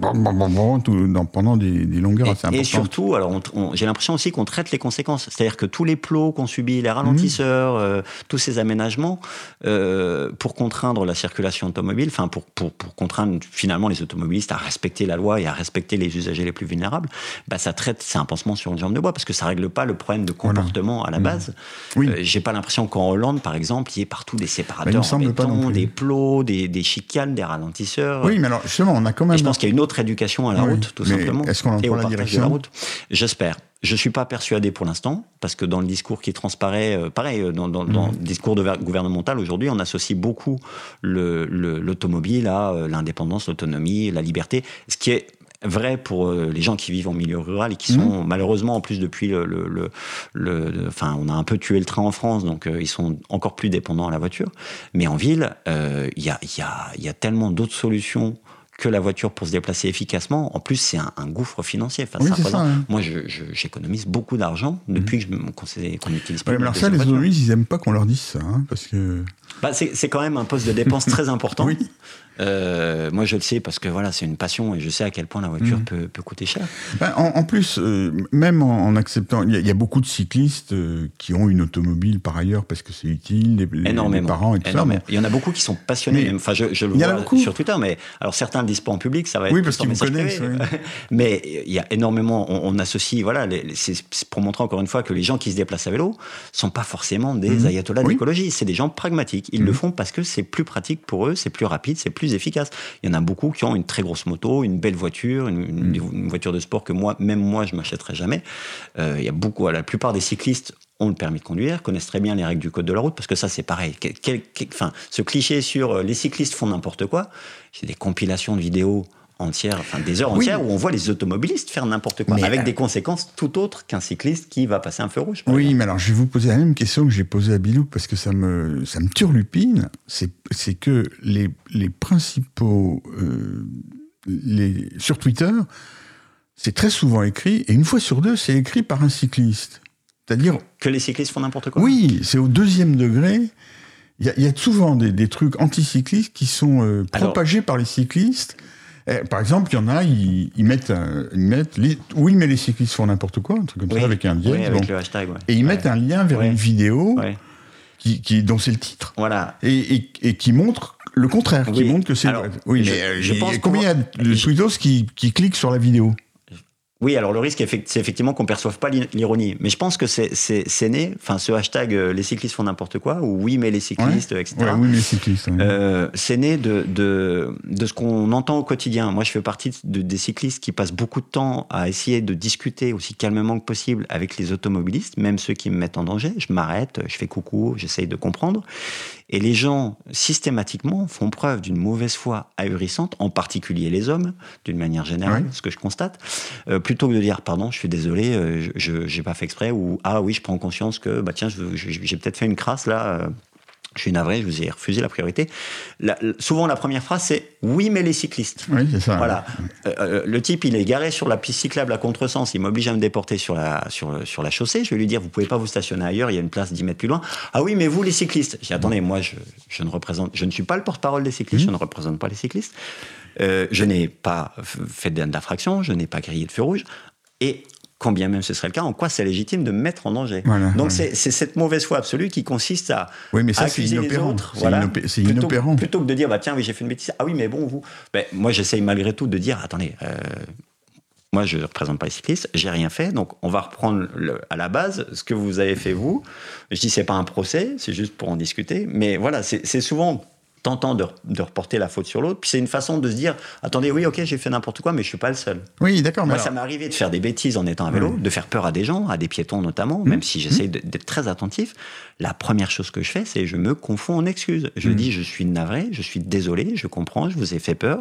tout- dans- pendant des, des longueurs assez Et, importantes. et surtout, alors j'ai l'impression aussi qu'on traite les conséquences. C'est-à-dire que tous les plots qu'on subit, les ralentisseurs, euh, tous ces aménagements, euh, pour contraindre la circulation automobile, enfin pour, pour, pour contraindre finalement les automobilistes à respecter la loi et à respecter les usagers les plus vulnérables, bah ça traite, c'est un pansement sur une jambe de bois parce que ça règle pas le problème problème de comportement à la Mmh. base. Oui. Euh, J'ai pas l'impression qu'en Hollande, par exemple, il y ait partout des Bah, séparateurs me en béton, des plots, des, des chicanes, des ralentisseurs. Oui, mais alors justement, on a quand Et même. je pense qu'il y a une autre éducation à la Oui, route, tout mais simplement. est-ce qu'on en prend la direction de la route. J'espère. Je suis pas persuadé pour l'instant, parce que dans le discours qui transparaît, euh, pareil, euh, dans, dans- dans Mhm. le discours de gouvernemental aujourd'hui, on associe beaucoup le- le- l'automobile à euh, l'indépendance, l'autonomie, la liberté, ce qui est vrai pour euh, les gens qui vivent en milieu rural et qui sont Mhm. malheureusement en plus depuis le, le- le- le- enfin on a un peu tué le train en France donc euh, ils sont encore plus dépendants à la voiture mais en ville euh, il y, a, y, a, y a tellement d'autres solutions que la voiture pour se déplacer efficacement. En plus, c'est un, un gouffre financier. Enfin, Oui, ça c'est représente- ça, hein. Moi, j'économise beaucoup d'argent depuis que je qu'on utilise plus Ouais, mais alors ça, les automobilistes, ils aiment pas qu'on leur dise ça, hein, parce que. Bah, c'est c'est quand même un poste de dépense très <laughs> important. Oui. Euh, moi, je le sais parce que voilà, c'est une passion et je sais à quel point la voiture Mhm. peut, peut coûter cher. Ben, en, en plus, euh, même en, en acceptant, il y, a- il y a beaucoup de cyclistes euh, qui ont une automobile par ailleurs parce que c'est utile, les, les- Énormément. les parents et tout Énormément. ça. Il y en a beaucoup qui sont passionnés. Enfin, je, je le y a vois beaucoup. sur Twitter, mais alors certains le disent pas en public, ça va être Oui, parce qu'ils vous connaissent, oui. <laughs> Mais il y a énormément. On, on associe, voilà, c'est pour montrer encore une fois que les gens qui se déplacent à vélo sont pas forcément des Mhm. ayatollahs Oui. l'écologie. C'est des gens pragmatiques. Ils Mhm. le font parce que c'est plus pratique pour eux, c'est plus rapide, c'est plus efficace. Il y en a beaucoup qui ont une très grosse moto, une belle voiture, une, une- une voiture de sport que moi, même moi, je m'achèterais jamais. Euh, il y a beaucoup. La plupart des cyclistes ont le permis de conduire, connaissent très bien les règles du code de la route, parce que ça, c'est pareil. Quel- quel- quel- enfin, ce cliché sur euh, les cyclistes font n'importe quoi, c'est des compilations de vidéos entières, enfin des heures Oui. entières, où on voit les automobilistes faire n'importe quoi, Mais, avec euh, des conséquences tout autres qu'un cycliste qui va passer un feu rouge. Oui, exemple. mais alors je vais vous poser la même question que j'ai posée à Bilou parce que ça me, ça me turlupine. C'est que les, les principaux. euh, les, sur Twitter, c'est très souvent écrit, et une fois sur deux, c'est écrit par un cycliste. C'est-à-dire, Que les cyclistes font n'importe quoi. oui, c'est au deuxième degré. Il y, a- il y a souvent des, des trucs anticyclistes qui sont euh, Alors- propagés par les cyclistes. Eh, par exemple, il y en a, ils, ils mettent, un- ils mettent les- oui, mais les cyclistes font n'importe quoi, un truc comme Oui, ça, avec un dièse. oui, avec bon. le hashtag. ouais. Et ils Ouais. mettent un lien vers Ouais. une vidéo qui, qui, dont c'est le titre. Voilà. Et, et- et qui montre le contraire, qui montre que c'est. Oui, je- mais euh, je pense combien il y a de tweetos qui, qui cliquent sur la vidéo? Oui, alors le risque, c'est effectivement qu'on ne perçoive pas l'i- l'ironie. Mais je pense que c'est- né, enfin ce hashtag euh, les cyclistes font n'importe quoi, ou oui, mais les cyclistes, Ouais. etc. Ouais, Oui, mais les cyclistes. ouais. Euh, c'est né de, de, de ce qu'on entend au quotidien. Moi, je fais partie de- des cyclistes qui passent beaucoup de temps à essayer de discuter aussi calmement que possible avec les automobilistes, même ceux qui me mettent en danger. Je m'arrête, je fais coucou, j'essaye de comprendre. Et les gens, systématiquement, font preuve d'une mauvaise foi ahurissante, en particulier les hommes, d'une manière générale, Oui. ce que je constate, Euh, plutôt que de dire pardon, je suis désolé, euh, je j'ai pas fait exprès, ou ah oui, je prends conscience que bah tiens, j'ai peut-être fait une crasse là. Je suis navré, je vous ai refusé la priorité. La- souvent, la première phrase, c'est oui, mais les cyclistes. Oui, c'est ça. Voilà. Euh, euh, le type, il est garé sur la piste cyclable à contresens. Il m'oblige à me déporter sur la, sur, sur la chaussée. Je vais lui dire, vous pouvez pas vous stationner ailleurs. Il y a une place 10 mètres plus loin. Ah oui, mais vous, les cyclistes. J'ai attendez, moi, je, je ne représente, je ne suis pas le porte-parole des cyclistes. Mmh. Je ne représente pas les cyclistes. Euh, je n'ai pas fait d'infraction. Je n'ai pas grillé de feu rouge. Et quand bien même ce serait le cas, en quoi c'est légitime de me mettre en danger Voilà, Donc c'est cette mauvaise foi absolue qui consiste à, Oui, mais ça, c'est accuser les inopérant. autres. C'est Voilà. Plutôt- inopérant. Plutôt que de dire, bah tiens, oui, j'ai fait une bêtise. Ah oui, mais bon, vous. Ben, moi, j'essaye malgré tout de dire, attendez, euh, moi, je ne représente pas les cyclistes, j'ai rien fait, donc on va reprendre le- à la base ce que vous avez fait vous. Je dis, c'est pas un procès, c'est juste pour en discuter, mais voilà, c'est souvent tentant de, de reporter la faute sur l'autre, puis c'est une façon de se dire, attendez, oui, ok, j'ai fait n'importe quoi, mais je suis pas le seul. Oui, d'accord. Moi, alors- ça m'est arrivé de faire des bêtises en étant à vélo, de faire peur à des gens, à des piétons notamment, Mmh. même si j'essaye de- d'être très attentif. La première chose que je fais, c'est je me confonds en excuses. Je Mmh. dis je suis navré, je suis désolé, je comprends, je vous ai fait peur.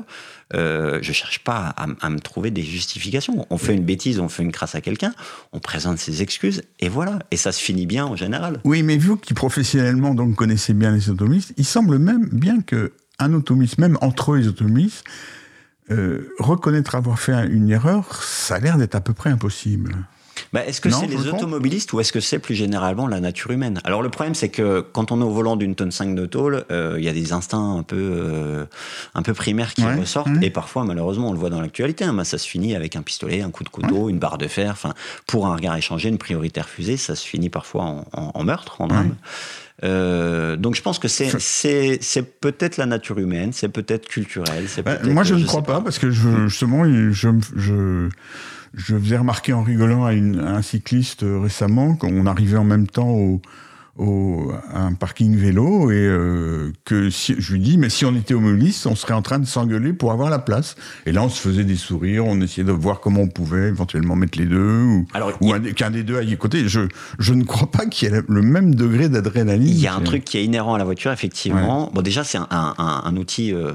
Euh, je cherche pas à, à me trouver des justifications. On fait une bêtise, on fait une crasse à quelqu'un, on présente ses excuses et voilà. Et ça se finit bien en général. Oui, mais vous qui professionnellement donc connaissez bien les automobilistes, il semble même bien que un automobiliste, même entre eux les automobilistes, euh, reconnaître avoir fait une erreur, ça a l'air d'être à peu près impossible. Bah, est-ce que c'est les automobilistes ou est-ce que c'est plus généralement la nature humaine? Alors le problème c'est que quand on est au volant d'une tonne 5 de tôle, euh, il y a des instincts un peu, euh, un peu primaires qui Ouais, ressortent. et parfois malheureusement on le voit dans l'actualité, hein, bah, ça se finit avec un pistolet, un coup de couteau, une barre de fer, enfin pour un regard échangé, une priorité refusée, ça se finit parfois en, en- en meurtre, en drame. Euh, donc je pense que c'est c'est c'est peut-être la nature humaine, c'est peut-être culturel, c'est Bah, peut-être moi, je ne crois pas, parce que je, justement, je, je, je faisais remarquer en rigolant à, une- à un cycliste euh, récemment qu'on arrivait en même temps au, au- à un parking vélo et euh, que si, je lui dis mais si on était automobiliste on serait en train de s'engueuler pour avoir la place. Et là on se faisait des sourires on essayait de voir comment on pouvait éventuellement mettre les deux ou, ou il qu'un des deux aille. Côté je, je ne crois pas qu'il y ait le même degré d'adrénaline. Il y a un truc qui est inhérent à la voiture, effectivement. Bon, déjà, c'est un, un- un- un outil, euh,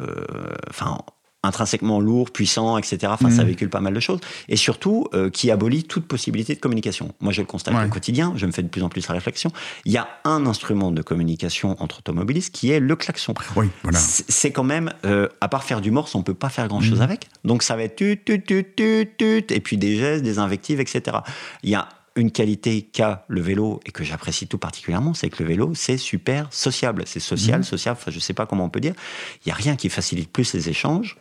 enfin, intrinsèquement lourd, puissant, etc. Enfin, ça Mhm. véhicule pas mal de choses. Et surtout, euh, qui abolit toute possibilité de communication. Moi, je le constate Ouais. au quotidien. Je me fais de plus en plus la réflexion. Il y a un instrument de communication entre automobilistes qui est le klaxon. oui voilà C'est quand même, euh, à part faire du morse, on peut pas faire grand Mhm. chose avec. Donc ça va être tut, tut, tut, tut, tut, et puis des gestes, des invectives, etc. Il y a une qualité qu'a le vélo et que j'apprécie tout particulièrement, c'est que le vélo, c'est super sociable. C'est social, Mhm. sociable, enfin, je sais pas comment on peut dire. Il y a rien qui facilite plus les échanges,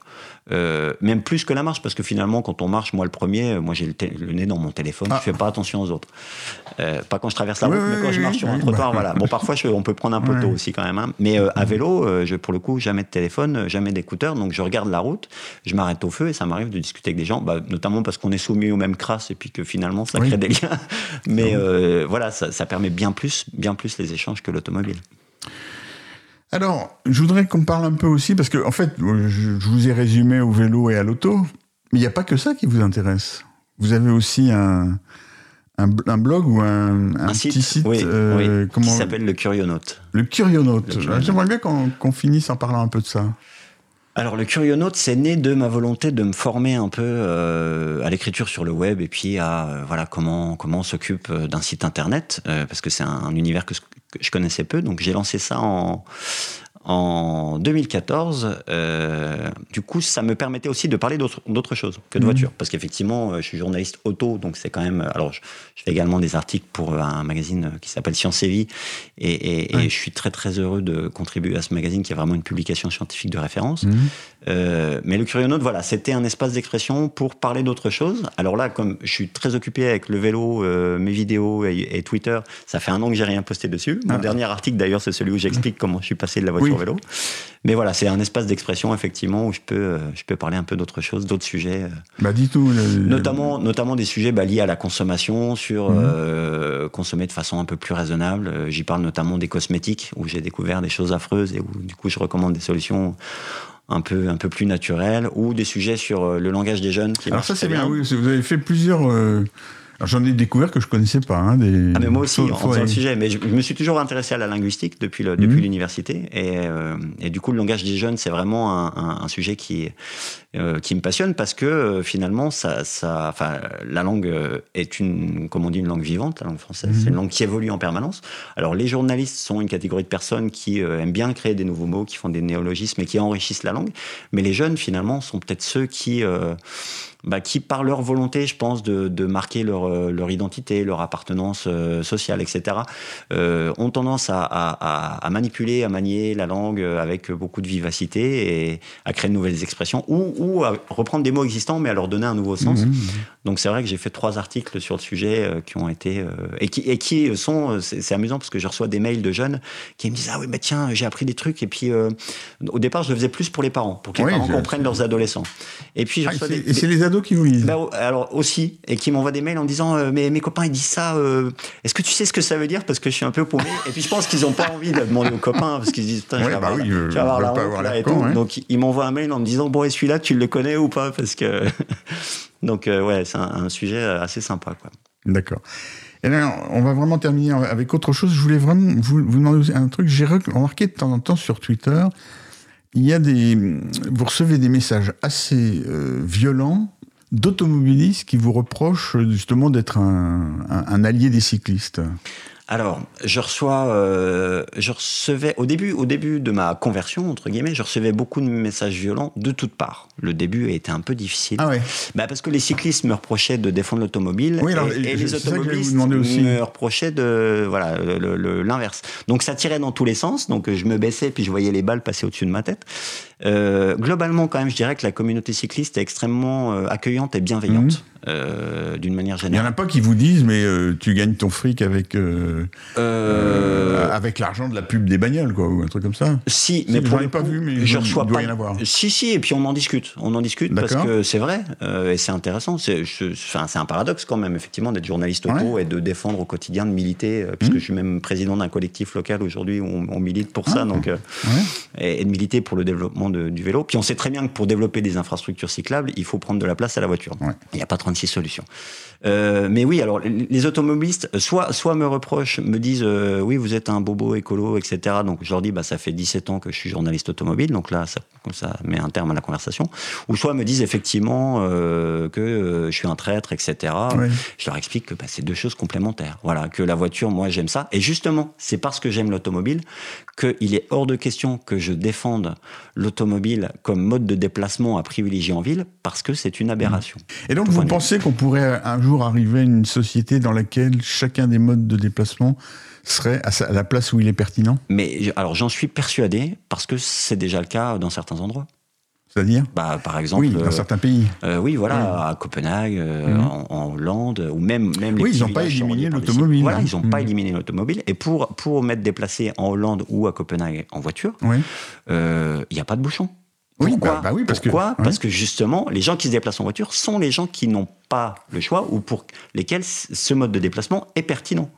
euh, même plus que la marche, parce que finalement, quand on marche, moi le premier, euh, moi j'ai le, nez dans mon téléphone, Ah. je fais pas attention aux autres. Euh, pas quand je traverse la route, oui, mais quand je marche oui, sur un trottoir, bah. voilà. Bon, <laughs> parfois, je- on peut prendre un poteau aussi quand même. hein. Mais euh, à vélo, je, pour le coup, jamais de téléphone, jamais d'écouteur. Donc je regarde la route, je m'arrête au feu et ça m'arrive de discuter avec des gens, bah, notamment parce qu'on est soumis aux mêmes crasses et puis que finalement ça crée des liens. <laughs> Mais voilà, ça, ça permet bien plus, bien plus les échanges que l'automobile. Alors, je voudrais qu'on parle un peu aussi, parce que, en fait, je, je vous ai résumé au vélo et à l'auto, mais il n'y a pas que ça qui vous intéresse. Vous avez aussi un, un, b- un blog ou un, un petit site, oui, euh, oui, comment, qui s'appelle le Curionaute. le Curionaute. J'aimerais bien qu'on qu'on finisse en parlant un peu de ça. Alors le Curionaute, c'est né de ma volonté de me former un peu euh, à l'écriture sur le web et puis à euh, voilà comment comment on s'occupe euh, d'un site internet parce que c'est un, un univers que je connaissais peu. Donc j'ai lancé ça en en 2014. euh, du coup, ça me permettait aussi de parler d'autres choses que de Mhm. voitures parce qu'effectivement, euh, je suis journaliste auto, donc c'est quand même. Alors je, je fais également des articles pour euh, un magazine qui s'appelle Science et Vie et, et- et Ouais. je suis très très heureux de contribuer à ce magazine qui est vraiment une publication scientifique de référence. Mhm. Euh, mais le Curionaute, voilà, c'était un espace d'expression pour parler d'autre chose. Alors là, comme je suis très occupé avec le vélo, euh, mes vidéos et, et Twitter, ça fait un an que j'ai rien posté dessus. Mon Ah. dernier article, d'ailleurs, c'est celui où j'explique <laughs> comment je suis passé de la voiture Oui. au vélo. Mais voilà, c'est un espace d'expression, effectivement, où je peux, euh, je peux parler un peu d'autres choses, d'autres sujets. euh, Bah, dis tout. Notamment, notamment des sujets bah, liés à la consommation, sur euh, consommer de façon un peu plus raisonnable. J'y parle notamment des cosmétiques, où j'ai découvert des choses affreuses et où du coup je recommande des solutions un peu, un peu plus naturelles, ou des sujets sur euh, le langage des jeunes qui Alors ça, c'est très bien, oui. Vous avez fait plusieurs... euh, J'en ai découvert que je connaissais pas. Hein, des... Ah mais moi aussi, en le sujet. Mais je, je me suis toujours intéressé à la linguistique depuis le, depuis Mhm. l'université. Et, euh, et du coup, le langage des jeunes, c'est vraiment un, un- un sujet qui, euh, qui me passionne parce que euh, finalement, ça, ça, la langue est une, comme on dit, une langue vivante, la langue française. Mhm. C'est une langue qui évolue en permanence. Alors, les journalistes sont une catégorie de personnes qui aiment bien créer des nouveaux mots, qui font des néologismes et qui enrichissent la langue. Mais les jeunes, finalement, sont peut-être ceux qui... bah, qui, par leur volonté, je pense, de, de marquer leur, euh, leur identité, leur appartenance euh, sociale, etc., euh, ont tendance à, à- à- manipuler, à manier la langue euh, avec beaucoup de vivacité et à créer de nouvelles expressions ou, ou à reprendre des mots existants mais à leur donner un nouveau sens. Mhm. Donc c'est vrai que j'ai fait trois articles sur le sujet euh, qui ont été euh, et, qui, et qui sont euh, c'est amusant parce que je reçois des mails de jeunes qui me disent ah oui bah tiens j'ai appris des trucs et puis euh, au départ je le faisais plus pour les parents pour que les Oui, parents comprennent leurs adolescents et puis je Ah, et reçois c'est- des, et c'est les ados qui vous lisent. bah, alors aussi, et qui m'envoient des mails en disant euh, mais mes copains ils disent ça, euh, est-ce que tu sais ce que ça veut dire parce que je suis un peu paumé Et puis je pense qu'ils n'ont pas envie de demander aux copains parce qu'ils se disent Putain, je Ouais, vais bah avoir, oui, la- euh, je vais avoir la honte, là, et tout. hein. Donc ils m'envoient un mail en me disant bon et celui-là tu le connais ou pas parce que donc euh, ouais c'est un, un sujet assez sympa quoi. D'accord. Et là, on va vraiment terminer avec autre chose. Je voulais vraiment vous, vous demander un truc. J'ai remarqué de temps en temps sur Twitter, il y a des, vous recevez des messages assez euh, violents d'automobilistes qui vous reprochent justement d'être un, un- un allié des cyclistes. Alors, je reçois, euh, je recevais au début, au début de ma conversion entre guillemets, je recevais beaucoup de messages violents de toutes parts. Le début a été un peu difficile. Ah ouais. Bah parce que les cyclistes me reprochaient de défendre l'automobile Oui, et, et je- les automobilistes aussi. me reprochaient de voilà l'inverse. Donc ça tirait dans tous les sens. Donc je me baissais puis je voyais les balles passer au-dessus de ma tête. Euh, globalement, quand même, je dirais que la communauté cycliste est extrêmement euh, accueillante et bienveillante. euh, d'une manière Il n'y en générale. a pas qui vous disent, mais euh, tu gagnes ton fric avec, euh, avec l'argent de la pub des bagnoles, quoi, ou un truc comme ça. Si, Si, mais pour j'en le ai pas coup, vu, mais je reçois doit pas. y en avoir. Si, si, et puis on en discute. On en discute parce que c'est vrai euh, et c'est intéressant. C'est, un paradoxe quand même, effectivement, d'être journaliste auto et de défendre au quotidien, de militer, euh, puisque Mhm. je suis même président d'un collectif local aujourd'hui où on, on milite pour ça, Ah. donc euh, Ouais. et, et de militer pour le développement de- du vélo. Puis on sait très bien que pour développer des infrastructures cyclables, il faut prendre de la place à la voiture. Ouais. Il n'y a pas 36 solutions. Mais oui, alors les automobilistes, soit, soit me reprochent, me disent oui, vous êtes un bobo écolo, etc. Donc je leur dis bah, ça fait 17 ans que je suis journaliste automobile, donc là ça, ça met un terme à la conversation. Ou soit me disent effectivement euh, que euh, je suis un traître, etc. Je leur explique que bah, c'est deux choses complémentaires. Voilà, que la voiture, moi j'aime ça. Et justement, c'est parce que j'aime l'automobile qu'il est hors de question que je défende l'automobile comme mode de déplacement à privilégier en ville, parce que c'est une aberration. Et donc, vous pensez qu'on pourrait un jour arriver à une société dans laquelle chacun des modes de déplacement serait à, la place où il est pertinent? Mais alors j'en suis persuadé parce que c'est déjà le cas dans certains endroits. C'est-à-dire Bah, par exemple, Oui, dans euh, certains pays. euh, oui, voilà, à Copenhague, euh, Mhm. en, en Hollande, ou même même les Oui, ils n'ont pas éliminé l'automobile. Voilà, hein. ils n'ont pas Mhm. éliminé l'automobile. Et pour pour m'être déplacé en Hollande ou à Copenhague en voiture, Oui. euh, il n'y a pas de bouchon. Oui, Pourquoi bah- bah oui, parce que- Pourquoi ouais. Parce que justement, les gens qui se déplacent en voiture sont les gens qui n'ont pas le choix ou pour lesquels ce mode de déplacement est pertinent.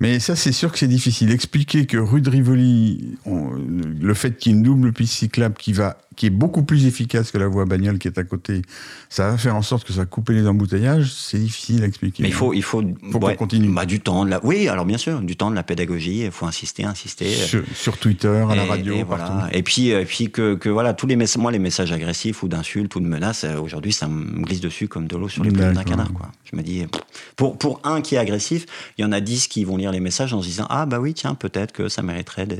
Mais ça, c'est sûr que c'est difficile. Expliquer que rue de Rivoli, on- le fait qu'il y ait une double piste cyclable qui, va, qui est beaucoup plus efficace que la voie bagnole qui est à côté, ça va faire en sorte que ça va couper les embouteillages, c'est difficile à expliquer. Mais il faut, il faut, Faut qu'on continue. bah, du temps. De la, oui, alors bien sûr, du temps, de la pédagogie. Il faut insister, insister. Sur, sur Twitter, à la radio, et partout. voilà. Et puis, et puis que, que voilà, tous les messages, moi, les messages agressifs ou d'insultes ou de menaces, euh, aujourd'hui, ça me glisse dessus comme de l'eau sur les plumes d'un canard, quoi. Je me dis, pour, pour un qui est agressif, il y en a dix qui vont lire les messages en se disant, ah, bah oui, tiens, peut-être que ça mériterait de,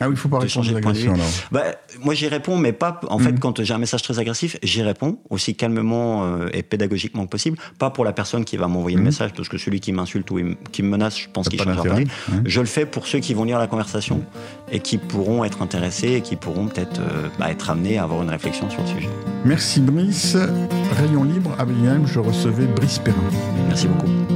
Ah oui, il faut pas répondre de point de vue. Bah, moi, j'y réponds, mais pas. En fait, quand j'ai un message très agressif, j'y réponds aussi calmement euh, et pédagogiquement que possible. Pas pour la personne qui va m'envoyer le message, parce que celui qui m'insulte ou qui me menace, je pense qu'il d'intérêt, d'avis. hein. Je le fais pour ceux qui vont lire la conversation et qui pourront être intéressés et qui pourront peut-être euh, bah, être amenés à avoir une réflexion sur le sujet. Merci Brice. Rayon libre, à je recevais Brice Perrin. Merci beaucoup.